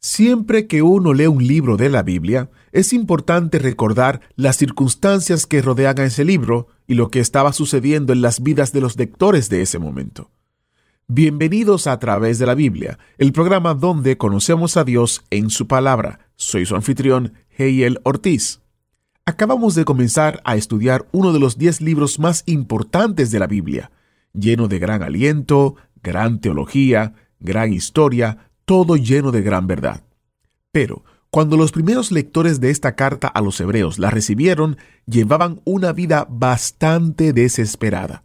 Siempre que uno lee un libro de la Biblia, es importante recordar las circunstancias que rodean a ese libro y lo que estaba sucediendo en las vidas de los lectores de ese momento. Bienvenidos a través de la Biblia, el programa donde conocemos a Dios en su palabra. Soy su anfitrión, Heiel Ortiz. Acabamos de comenzar a estudiar uno de los diez libros más importantes de la Biblia, lleno de gran aliento, gran teología, gran historia, todo lleno de gran verdad. Pero, cuando los primeros lectores de esta carta a los hebreos la recibieron, llevaban una vida bastante desesperada.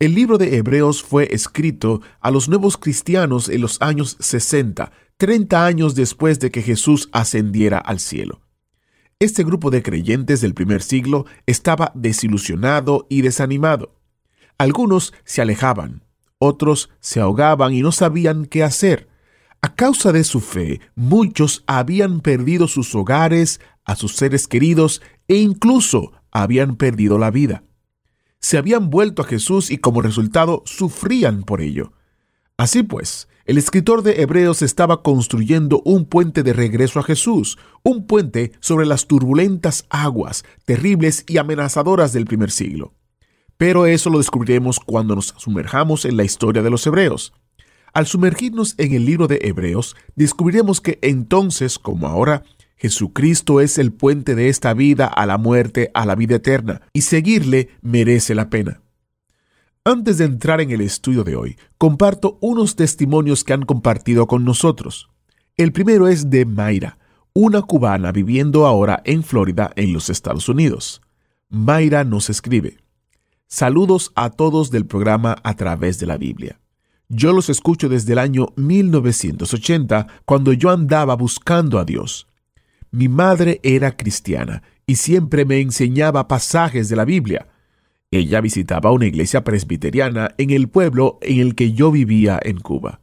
El libro de Hebreos fue escrito a los nuevos cristianos en los años 60, 30 años después de que Jesús ascendiera al cielo. Este grupo de creyentes del primer siglo estaba desilusionado y desanimado. Algunos se alejaban, otros se ahogaban y no sabían qué hacer. A causa de su fe, muchos habían perdido sus hogares, a sus seres queridos e incluso habían perdido la vida se habían vuelto a Jesús y como resultado sufrían por ello. Así pues, el escritor de Hebreos estaba construyendo un puente de regreso a Jesús, un puente sobre las turbulentas aguas, terribles y amenazadoras del primer siglo. Pero eso lo descubriremos cuando nos sumerjamos en la historia de los Hebreos. Al sumergirnos en el libro de Hebreos, descubriremos que entonces, como ahora, Jesucristo es el puente de esta vida a la muerte, a la vida eterna, y seguirle merece la pena. Antes de entrar en el estudio de hoy, comparto unos testimonios que han compartido con nosotros. El primero es de Mayra, una cubana viviendo ahora en Florida, en los Estados Unidos. Mayra nos escribe, Saludos a todos del programa A través de la Biblia. Yo los escucho desde el año 1980, cuando yo andaba buscando a Dios. Mi madre era cristiana y siempre me enseñaba pasajes de la Biblia. Ella visitaba una iglesia presbiteriana en el pueblo en el que yo vivía en Cuba.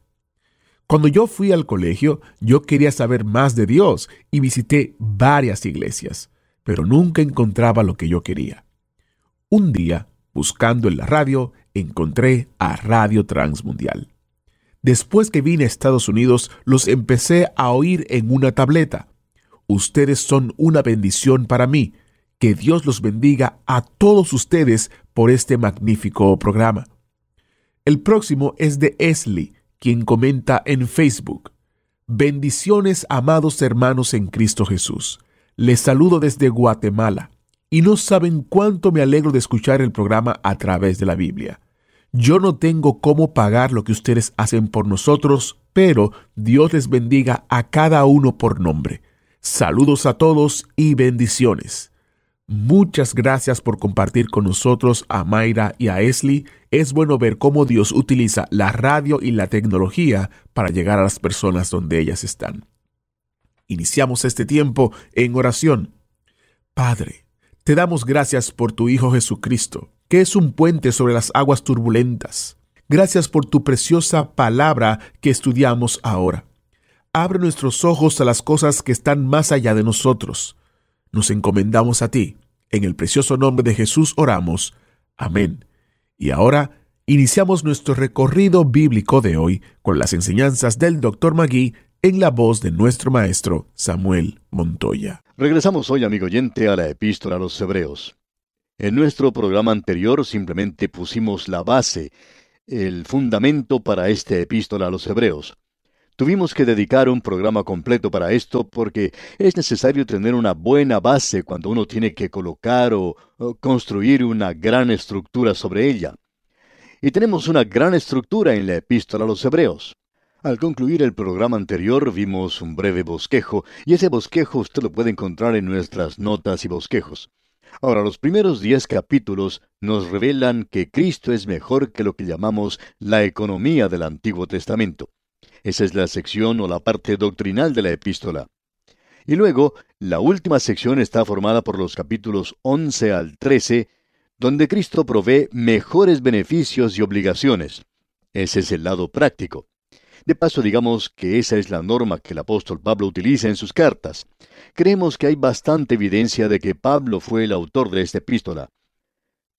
Cuando yo fui al colegio, yo quería saber más de Dios y visité varias iglesias, pero nunca encontraba lo que yo quería. Un día, buscando en la radio, encontré a Radio Transmundial. Después que vine a Estados Unidos, los empecé a oír en una tableta. Ustedes son una bendición para mí. Que Dios los bendiga a todos ustedes por este magnífico programa. El próximo es de Esli, quien comenta en Facebook. Bendiciones, amados hermanos en Cristo Jesús. Les saludo desde Guatemala y no saben cuánto me alegro de escuchar el programa a través de la Biblia. Yo no tengo cómo pagar lo que ustedes hacen por nosotros, pero Dios les bendiga a cada uno por nombre. Saludos a todos y bendiciones. Muchas gracias por compartir con nosotros a Mayra y a Esli. Es bueno ver cómo Dios utiliza la radio y la tecnología para llegar a las personas donde ellas están. Iniciamos este tiempo en oración. Padre, te damos gracias por tu Hijo Jesucristo, que es un puente sobre las aguas turbulentas. Gracias por tu preciosa palabra que estudiamos ahora abre nuestros ojos a las cosas que están más allá de nosotros. Nos encomendamos a ti. En el precioso nombre de Jesús oramos. Amén. Y ahora iniciamos nuestro recorrido bíblico de hoy con las enseñanzas del Dr. Magui en la voz de nuestro maestro Samuel Montoya. Regresamos hoy, amigo oyente, a la epístola a los Hebreos. En nuestro programa anterior simplemente pusimos la base, el fundamento para esta epístola a los Hebreos. Tuvimos que dedicar un programa completo para esto porque es necesario tener una buena base cuando uno tiene que colocar o, construir una gran estructura sobre ella. Y tenemos una gran estructura en la epístola a los Hebreos. Al concluir el programa anterior vimos un breve bosquejo, y ese bosquejo usted lo puede encontrar en nuestras notas y bosquejos. Ahora, los primeros diez capítulos nos revelan que Cristo es mejor que lo que llamamos la economía del Antiguo Testamento. Esa es la sección o la parte doctrinal de la epístola. Y luego, la última sección está formada por los capítulos 11 al 13, donde Cristo provee mejores beneficios y obligaciones. Ese es el lado práctico. De paso, digamos que esa es la norma que el apóstol Pablo utiliza en sus cartas. Creemos que hay bastante evidencia de que Pablo fue el autor de esta epístola.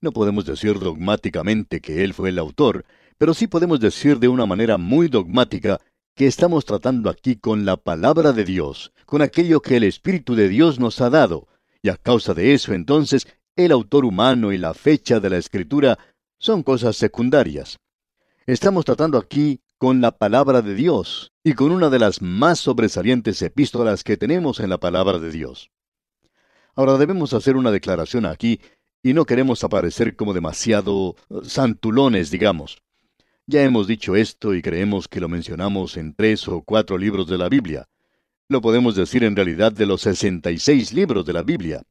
No podemos decir dogmáticamente que él fue el autor, pero sí podemos decir de una manera muy dogmática que estamos tratando aquí con la palabra de Dios, con aquello que el Espíritu de Dios nos ha dado, y a causa de eso entonces el autor humano y la fecha de la escritura son cosas secundarias. Estamos tratando aquí con la palabra de Dios y con una de las más sobresalientes epístolas que tenemos en la palabra de Dios. Ahora debemos hacer una declaración aquí y no queremos aparecer como demasiado eh, santulones, digamos. Ya hemos dicho esto y creemos que lo mencionamos en tres o cuatro libros de la Biblia. Lo podemos decir en realidad de los 66 libros de la Biblia,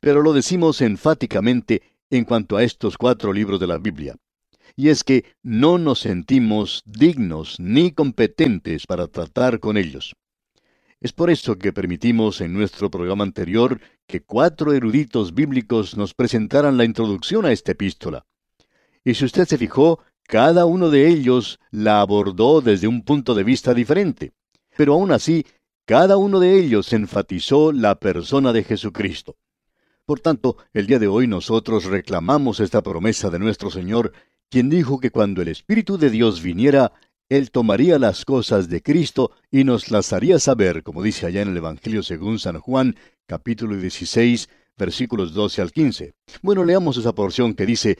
pero lo decimos enfáticamente en cuanto a estos cuatro libros de la Biblia y es que no nos sentimos dignos ni competentes para tratar con ellos. Es por eso que permitimos en nuestro programa anterior que cuatro eruditos bíblicos nos presentaran la introducción a esta epístola. Y si usted se fijó, cada uno de ellos la abordó desde un punto de vista diferente. Pero aún así, cada uno de ellos enfatizó la persona de Jesucristo. Por tanto, el día de hoy nosotros reclamamos esta promesa de nuestro Señor quien dijo que cuando el Espíritu de Dios viniera, Él tomaría las cosas de Cristo y nos las haría saber, como dice allá en el Evangelio según San Juan, capítulo 16, versículos 12 al 15. Bueno, leamos esa porción que dice,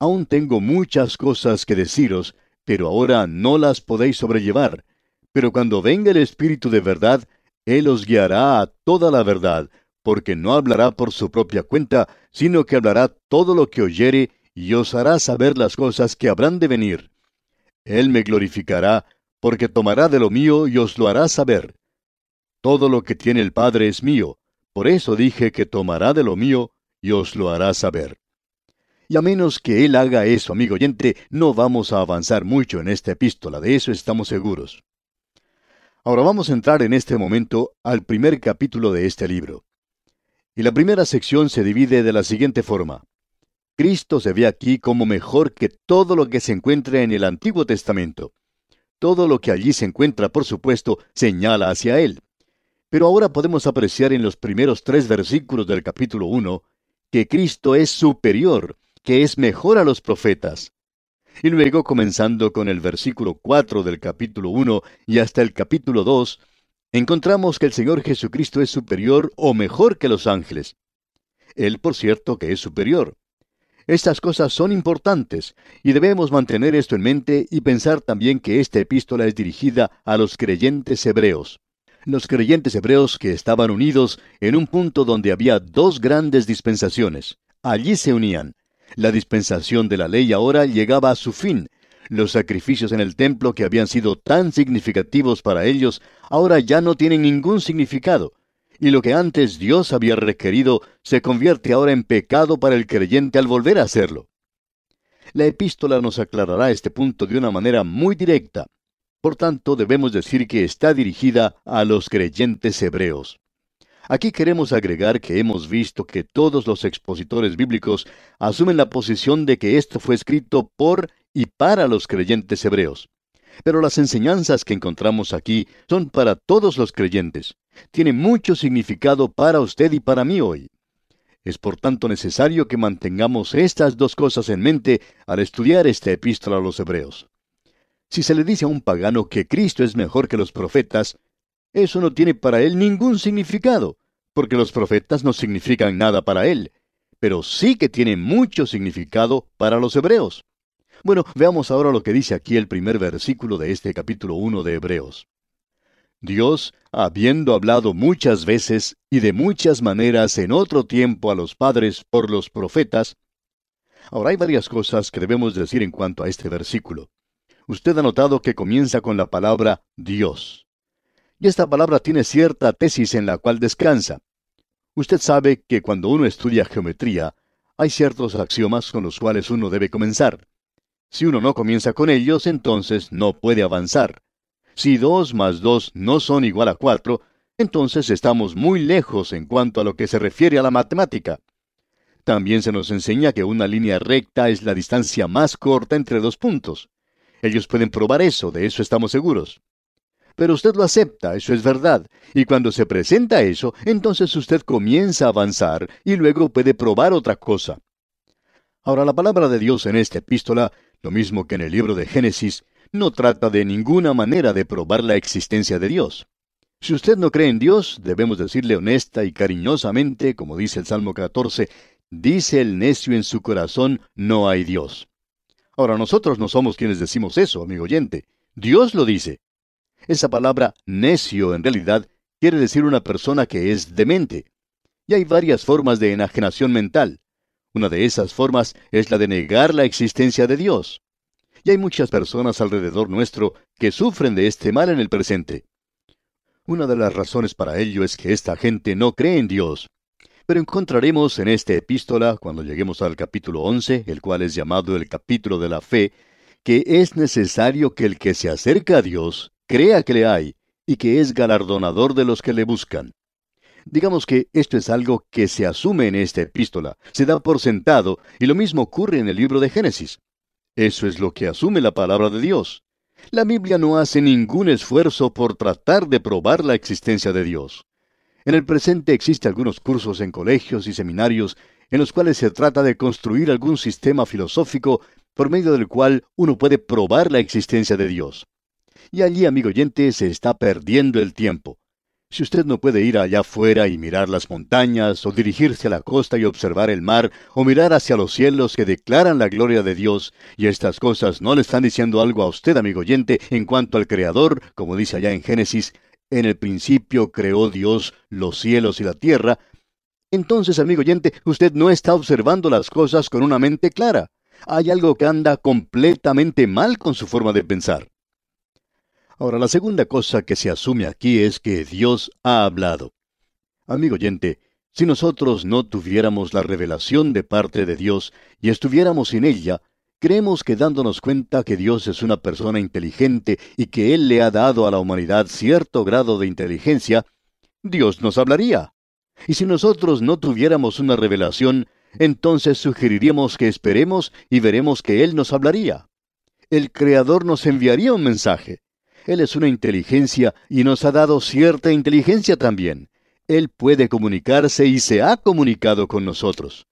Aún tengo muchas cosas que deciros, pero ahora no las podéis sobrellevar. Pero cuando venga el Espíritu de verdad, Él os guiará a toda la verdad, porque no hablará por su propia cuenta, sino que hablará todo lo que oyere y os hará saber las cosas que habrán de venir. Él me glorificará, porque tomará de lo mío y os lo hará saber. Todo lo que tiene el Padre es mío, por eso dije que tomará de lo mío y os lo hará saber. Y a menos que Él haga eso, amigo oyente, no vamos a avanzar mucho en esta epístola, de eso estamos seguros. Ahora vamos a entrar en este momento al primer capítulo de este libro. Y la primera sección se divide de la siguiente forma. Cristo se ve aquí como mejor que todo lo que se encuentra en el Antiguo Testamento. Todo lo que allí se encuentra, por supuesto, señala hacia Él. Pero ahora podemos apreciar en los primeros tres versículos del capítulo 1 que Cristo es superior, que es mejor a los profetas. Y luego, comenzando con el versículo 4 del capítulo 1 y hasta el capítulo 2, encontramos que el Señor Jesucristo es superior o mejor que los ángeles. Él, por cierto, que es superior. Estas cosas son importantes y debemos mantener esto en mente y pensar también que esta epístola es dirigida a los creyentes hebreos. Los creyentes hebreos que estaban unidos en un punto donde había dos grandes dispensaciones. Allí se unían. La dispensación de la ley ahora llegaba a su fin. Los sacrificios en el templo que habían sido tan significativos para ellos ahora ya no tienen ningún significado y lo que antes Dios había requerido se convierte ahora en pecado para el creyente al volver a hacerlo. La epístola nos aclarará este punto de una manera muy directa. Por tanto, debemos decir que está dirigida a los creyentes hebreos. Aquí queremos agregar que hemos visto que todos los expositores bíblicos asumen la posición de que esto fue escrito por y para los creyentes hebreos. Pero las enseñanzas que encontramos aquí son para todos los creyentes. Tiene mucho significado para usted y para mí hoy. Es por tanto necesario que mantengamos estas dos cosas en mente al estudiar esta epístola a los hebreos. Si se le dice a un pagano que Cristo es mejor que los profetas, eso no tiene para él ningún significado, porque los profetas no significan nada para él, pero sí que tiene mucho significado para los hebreos. Bueno, veamos ahora lo que dice aquí el primer versículo de este capítulo 1 de Hebreos. Dios, habiendo hablado muchas veces y de muchas maneras en otro tiempo a los padres por los profetas, ahora hay varias cosas que debemos decir en cuanto a este versículo. Usted ha notado que comienza con la palabra Dios. Y esta palabra tiene cierta tesis en la cual descansa. Usted sabe que cuando uno estudia geometría, hay ciertos axiomas con los cuales uno debe comenzar. Si uno no comienza con ellos, entonces no puede avanzar. Si dos más dos no son igual a cuatro, entonces estamos muy lejos en cuanto a lo que se refiere a la matemática. También se nos enseña que una línea recta es la distancia más corta entre dos puntos. Ellos pueden probar eso, de eso estamos seguros. Pero usted lo acepta, eso es verdad, y cuando se presenta eso, entonces usted comienza a avanzar y luego puede probar otra cosa. Ahora, la palabra de Dios en esta epístola, lo mismo que en el libro de Génesis, no trata de ninguna manera de probar la existencia de Dios. Si usted no cree en Dios, debemos decirle honesta y cariñosamente, como dice el Salmo 14, dice el necio en su corazón, no hay Dios. Ahora nosotros no somos quienes decimos eso, amigo oyente. Dios lo dice. Esa palabra necio en realidad quiere decir una persona que es demente. Y hay varias formas de enajenación mental. Una de esas formas es la de negar la existencia de Dios. Y hay muchas personas alrededor nuestro que sufren de este mal en el presente. Una de las razones para ello es que esta gente no cree en Dios. Pero encontraremos en esta epístola, cuando lleguemos al capítulo 11, el cual es llamado el capítulo de la fe, que es necesario que el que se acerca a Dios crea que le hay y que es galardonador de los que le buscan. Digamos que esto es algo que se asume en esta epístola, se da por sentado, y lo mismo ocurre en el libro de Génesis. Eso es lo que asume la palabra de Dios. La Biblia no hace ningún esfuerzo por tratar de probar la existencia de Dios. En el presente existen algunos cursos en colegios y seminarios en los cuales se trata de construir algún sistema filosófico por medio del cual uno puede probar la existencia de Dios. Y allí, amigo oyente, se está perdiendo el tiempo. Si usted no puede ir allá afuera y mirar las montañas, o dirigirse a la costa y observar el mar, o mirar hacia los cielos que declaran la gloria de Dios, y estas cosas no le están diciendo algo a usted, amigo oyente, en cuanto al Creador, como dice allá en Génesis, en el principio creó Dios los cielos y la tierra, entonces, amigo oyente, usted no está observando las cosas con una mente clara. Hay algo que anda completamente mal con su forma de pensar. Ahora, la segunda cosa que se asume aquí es que Dios ha hablado. Amigo oyente, si nosotros no tuviéramos la revelación de parte de Dios y estuviéramos sin ella, creemos que dándonos cuenta que Dios es una persona inteligente y que Él le ha dado a la humanidad cierto grado de inteligencia, Dios nos hablaría. Y si nosotros no tuviéramos una revelación, entonces sugeriríamos que esperemos y veremos que Él nos hablaría. El Creador nos enviaría un mensaje. Él es una inteligencia y nos ha dado cierta inteligencia también. Él puede comunicarse y se ha comunicado con nosotros.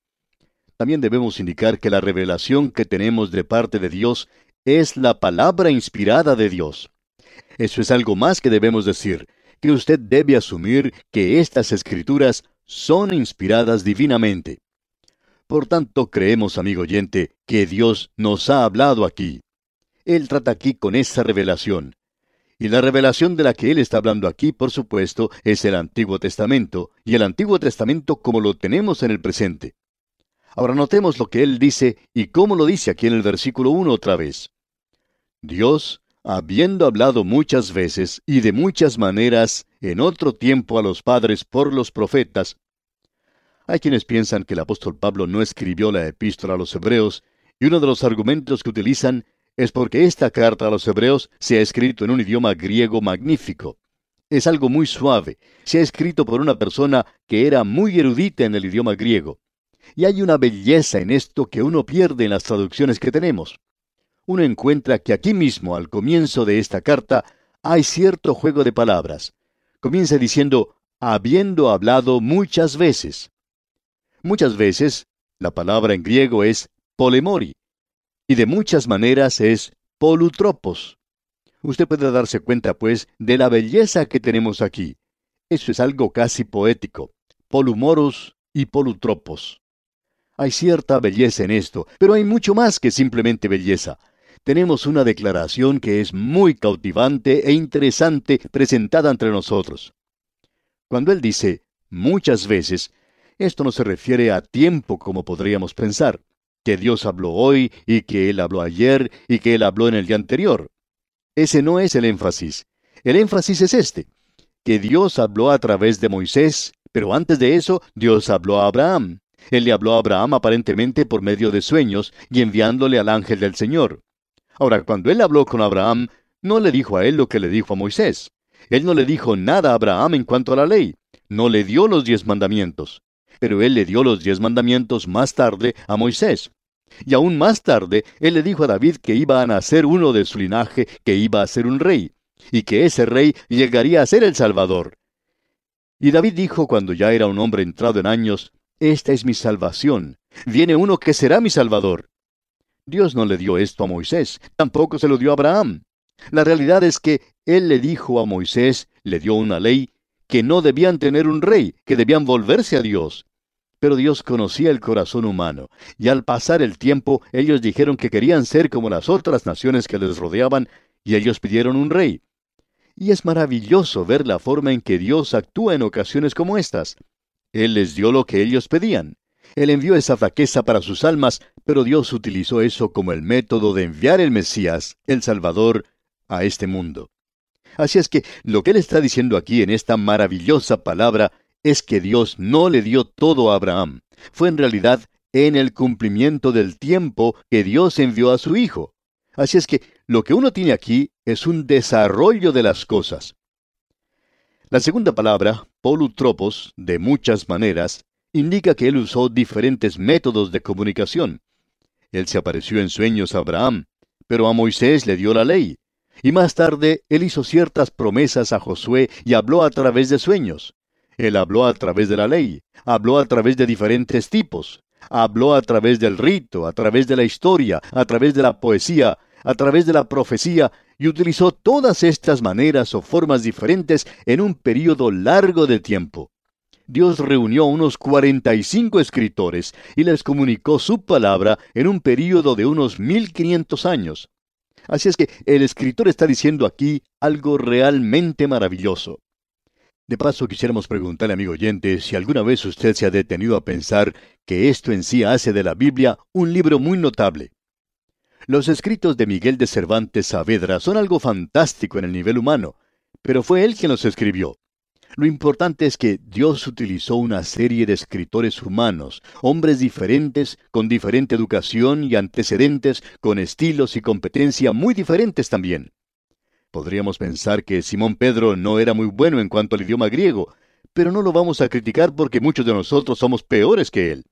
También debemos indicar que la revelación que tenemos de parte de Dios es la palabra inspirada de Dios. Eso es algo más que debemos decir, que usted debe asumir que estas escrituras son inspiradas divinamente. Por tanto, creemos, amigo oyente, que Dios nos ha hablado aquí. Él trata aquí con esa revelación. Y la revelación de la que él está hablando aquí, por supuesto, es el Antiguo Testamento, y el Antiguo Testamento como lo tenemos en el presente. Ahora notemos lo que él dice y cómo lo dice aquí en el versículo 1 otra vez. Dios, habiendo hablado muchas veces y de muchas maneras en otro tiempo a los padres por los profetas, hay quienes piensan que el apóstol Pablo no escribió la epístola a los hebreos, y uno de los argumentos que utilizan es porque esta carta a los hebreos se ha escrito en un idioma griego magnífico. Es algo muy suave, se ha escrito por una persona que era muy erudita en el idioma griego. Y hay una belleza en esto que uno pierde en las traducciones que tenemos. Uno encuentra que aquí mismo, al comienzo de esta carta, hay cierto juego de palabras. Comienza diciendo, habiendo hablado muchas veces. Muchas veces, la palabra en griego es polemori, y de muchas maneras es polutropos. Usted puede darse cuenta, pues, de la belleza que tenemos aquí. Eso es algo casi poético. Polumoros y polutropos. Hay cierta belleza en esto, pero hay mucho más que simplemente belleza. Tenemos una declaración que es muy cautivante e interesante presentada entre nosotros. Cuando él dice muchas veces, esto no se refiere a tiempo como podríamos pensar que Dios habló hoy y que Él habló ayer y que Él habló en el día anterior. Ese no es el énfasis. El énfasis es este, que Dios habló a través de Moisés, pero antes de eso Dios habló a Abraham. Él le habló a Abraham aparentemente por medio de sueños y enviándole al ángel del Señor. Ahora, cuando él habló con Abraham, no le dijo a él lo que le dijo a Moisés. Él no le dijo nada a Abraham en cuanto a la ley, no le dio los diez mandamientos, pero él le dio los diez mandamientos más tarde a Moisés. Y aún más tarde, él le dijo a David que iba a nacer uno de su linaje, que iba a ser un rey, y que ese rey llegaría a ser el Salvador. Y David dijo cuando ya era un hombre entrado en años, Esta es mi salvación, viene uno que será mi Salvador. Dios no le dio esto a Moisés, tampoco se lo dio a Abraham. La realidad es que Él le dijo a Moisés, le dio una ley, que no debían tener un rey, que debían volverse a Dios. Pero Dios conocía el corazón humano, y al pasar el tiempo ellos dijeron que querían ser como las otras naciones que les rodeaban, y ellos pidieron un rey. Y es maravilloso ver la forma en que Dios actúa en ocasiones como estas. Él les dio lo que ellos pedían. Él envió esa flaqueza para sus almas, pero Dios utilizó eso como el método de enviar el Mesías, el Salvador, a este mundo. Así es que lo que él está diciendo aquí en esta maravillosa palabra es que Dios no le dio todo a Abraham. Fue en realidad en el cumplimiento del tiempo que Dios envió a su Hijo. Así es que lo que uno tiene aquí es un desarrollo de las cosas. La segunda palabra, polutropos, de muchas maneras, indica que él usó diferentes métodos de comunicación. Él se apareció en sueños a Abraham, pero a Moisés le dio la ley, y más tarde él hizo ciertas promesas a Josué y habló a través de sueños. Él habló a través de la ley, habló a través de diferentes tipos, habló a través del rito, a través de la historia, a través de la poesía, a través de la profecía, y utilizó todas estas maneras o formas diferentes en un período largo de tiempo. Dios reunió a unos 45 escritores y les comunicó su palabra en un período de unos 1500 años. Así es que el escritor está diciendo aquí algo realmente maravilloso. De paso, quisiéramos preguntarle, amigo oyente, si alguna vez usted se ha detenido a pensar que esto en sí hace de la Biblia un libro muy notable. Los escritos de Miguel de Cervantes Saavedra son algo fantástico en el nivel humano, pero fue él quien los escribió. Lo importante es que Dios utilizó una serie de escritores humanos, hombres diferentes, con diferente educación y antecedentes, con estilos y competencia muy diferentes también. Podríamos pensar que Simón Pedro no era muy bueno en cuanto al idioma griego, pero no lo vamos a criticar porque muchos de nosotros somos peores que él.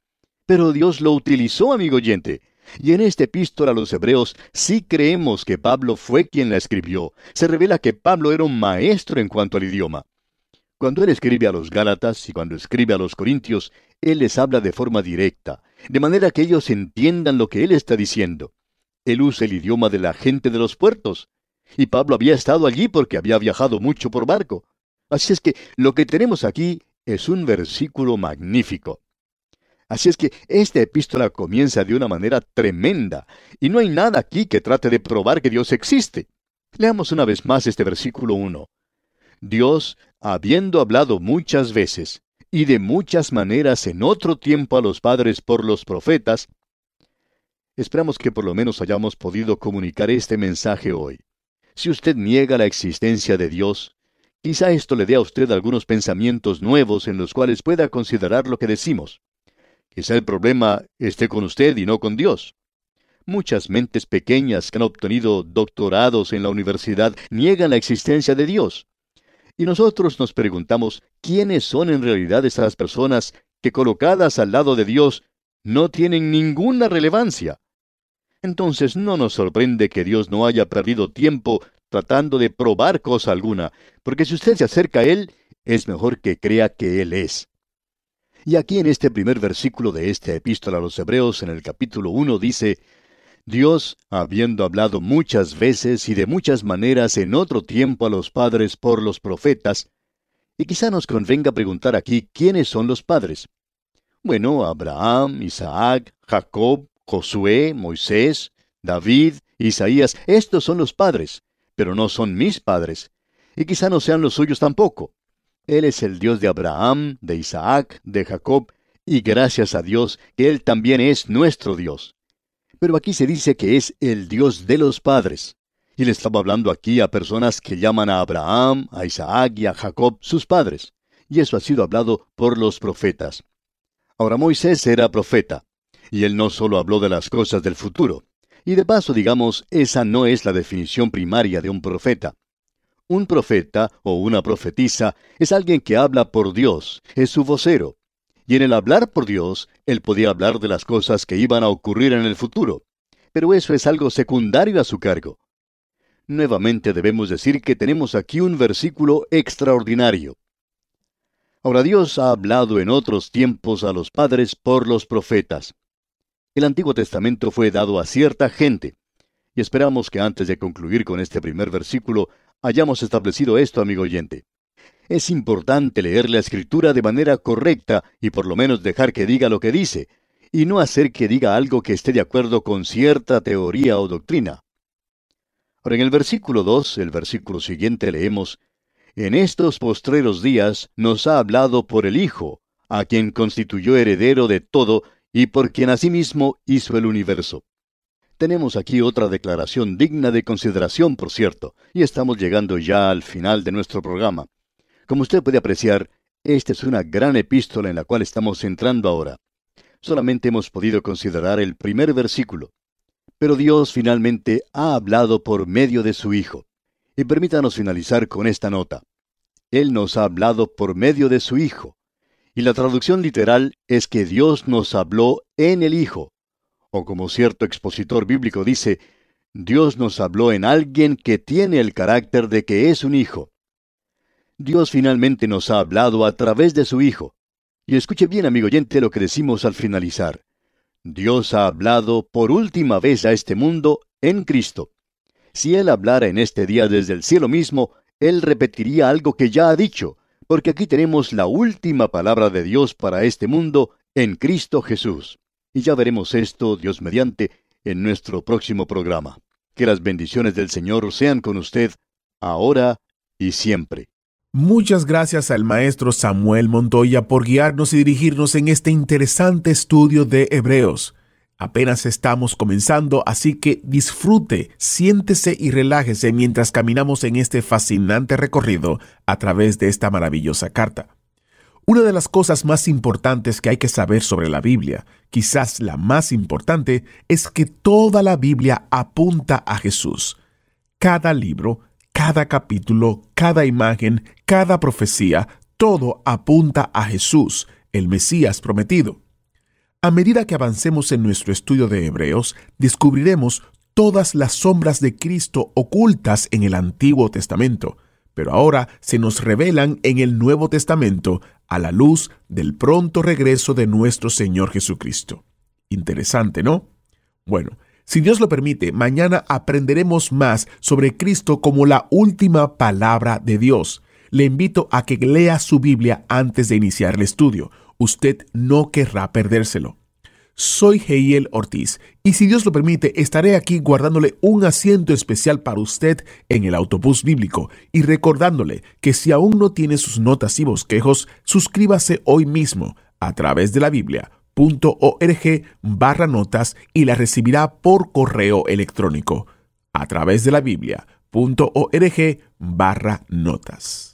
Pero Dios lo utilizó, amigo oyente. Y en esta epístola a los Hebreos sí creemos que Pablo fue quien la escribió. Se revela que Pablo era un maestro en cuanto al idioma. Cuando él escribe a los Gálatas y cuando escribe a los Corintios, él les habla de forma directa, de manera que ellos entiendan lo que él está diciendo. Él usa el idioma de la gente de los puertos. Y Pablo había estado allí porque había viajado mucho por barco. Así es que lo que tenemos aquí es un versículo magnífico. Así es que esta epístola comienza de una manera tremenda, y no hay nada aquí que trate de probar que Dios existe. Leamos una vez más este versículo 1. Dios, habiendo hablado muchas veces y de muchas maneras en otro tiempo a los padres por los profetas, esperamos que por lo menos hayamos podido comunicar este mensaje hoy. Si usted niega la existencia de Dios, quizá esto le dé a usted algunos pensamientos nuevos en los cuales pueda considerar lo que decimos. Quizá el problema esté con usted y no con Dios. Muchas mentes pequeñas que han obtenido doctorados en la universidad niegan la existencia de Dios. Y nosotros nos preguntamos quiénes son en realidad esas personas que colocadas al lado de Dios no tienen ninguna relevancia. Entonces no nos sorprende que Dios no haya perdido tiempo tratando de probar cosa alguna, porque si usted se acerca a Él, es mejor que crea que Él es. Y aquí en este primer versículo de esta epístola a los Hebreos, en el capítulo 1, dice, Dios, habiendo hablado muchas veces y de muchas maneras en otro tiempo a los padres por los profetas, y quizá nos convenga preguntar aquí quiénes son los padres. Bueno, Abraham, Isaac, Jacob, Josué, Moisés, David, Isaías, estos son los padres, pero no son mis padres, y quizá no sean los suyos tampoco. Él es el Dios de Abraham, de Isaac, de Jacob, y gracias a Dios que Él también es nuestro Dios. Pero aquí se dice que es el Dios de los padres. Y le estaba hablando aquí a personas que llaman a Abraham, a Isaac y a Jacob sus padres. Y eso ha sido hablado por los profetas. Ahora Moisés era profeta, y él no solo habló de las cosas del futuro. Y de paso, digamos, esa no es la definición primaria de un profeta. Un profeta o una profetisa es alguien que habla por Dios, es su vocero. Y en el hablar por Dios, él podía hablar de las cosas que iban a ocurrir en el futuro. Pero eso es algo secundario a su cargo. Nuevamente debemos decir que tenemos aquí un versículo extraordinario. Ahora Dios ha hablado en otros tiempos a los padres por los profetas. El Antiguo Testamento fue dado a cierta gente. Y esperamos que antes de concluir con este primer versículo hayamos establecido esto, amigo oyente. Es importante leer la escritura de manera correcta y por lo menos dejar que diga lo que dice, y no hacer que diga algo que esté de acuerdo con cierta teoría o doctrina. Ahora en el versículo 2, el versículo siguiente leemos, en estos postreros días nos ha hablado por el Hijo, a quien constituyó heredero de todo y por quien asimismo hizo el universo. Tenemos aquí otra declaración digna de consideración, por cierto, y estamos llegando ya al final de nuestro programa. Como usted puede apreciar, esta es una gran epístola en la cual estamos entrando ahora. Solamente hemos podido considerar el primer versículo. Pero Dios finalmente ha hablado por medio de su Hijo. Y permítanos finalizar con esta nota. Él nos ha hablado por medio de su Hijo. Y la traducción literal es que Dios nos habló en el Hijo. O como cierto expositor bíblico dice, Dios nos habló en alguien que tiene el carácter de que es un hijo. Dios finalmente nos ha hablado a través de su Hijo. Y escuche bien, amigo oyente, lo que decimos al finalizar. Dios ha hablado por última vez a este mundo en Cristo. Si Él hablara en este día desde el cielo mismo, Él repetiría algo que ya ha dicho, porque aquí tenemos la última palabra de Dios para este mundo en Cristo Jesús. Y ya veremos esto, Dios mediante, en nuestro próximo programa. Que las bendiciones del Señor sean con usted, ahora y siempre. Muchas gracias al maestro Samuel Montoya por guiarnos y dirigirnos en este interesante estudio de Hebreos. Apenas estamos comenzando, así que disfrute, siéntese y relájese mientras caminamos en este fascinante recorrido a través de esta maravillosa carta. Una de las cosas más importantes que hay que saber sobre la Biblia, quizás la más importante, es que toda la Biblia apunta a Jesús. Cada libro, cada capítulo, cada imagen, cada profecía, todo apunta a Jesús, el Mesías prometido. A medida que avancemos en nuestro estudio de Hebreos, descubriremos todas las sombras de Cristo ocultas en el Antiguo Testamento, pero ahora se nos revelan en el Nuevo Testamento a la luz del pronto regreso de nuestro Señor Jesucristo. Interesante, ¿no? Bueno, si Dios lo permite, mañana aprenderemos más sobre Cristo como la última palabra de Dios. Le invito a que lea su Biblia antes de iniciar el estudio usted no querrá perdérselo. Soy Heiel Ortiz y si Dios lo permite estaré aquí guardándole un asiento especial para usted en el autobús bíblico y recordándole que si aún no tiene sus notas y bosquejos, suscríbase hoy mismo a través de la Biblia.org barra notas y la recibirá por correo electrónico a través de la Biblia.org barra notas.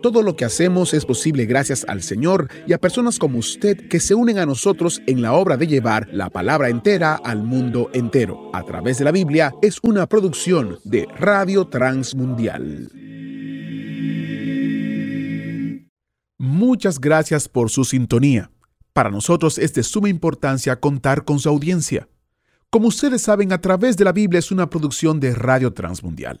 Todo lo que hacemos es posible gracias al Señor y a personas como usted que se unen a nosotros en la obra de llevar la palabra entera al mundo entero. A través de la Biblia es una producción de Radio Transmundial. Muchas gracias por su sintonía. Para nosotros es de suma importancia contar con su audiencia. Como ustedes saben, a través de la Biblia es una producción de Radio Transmundial.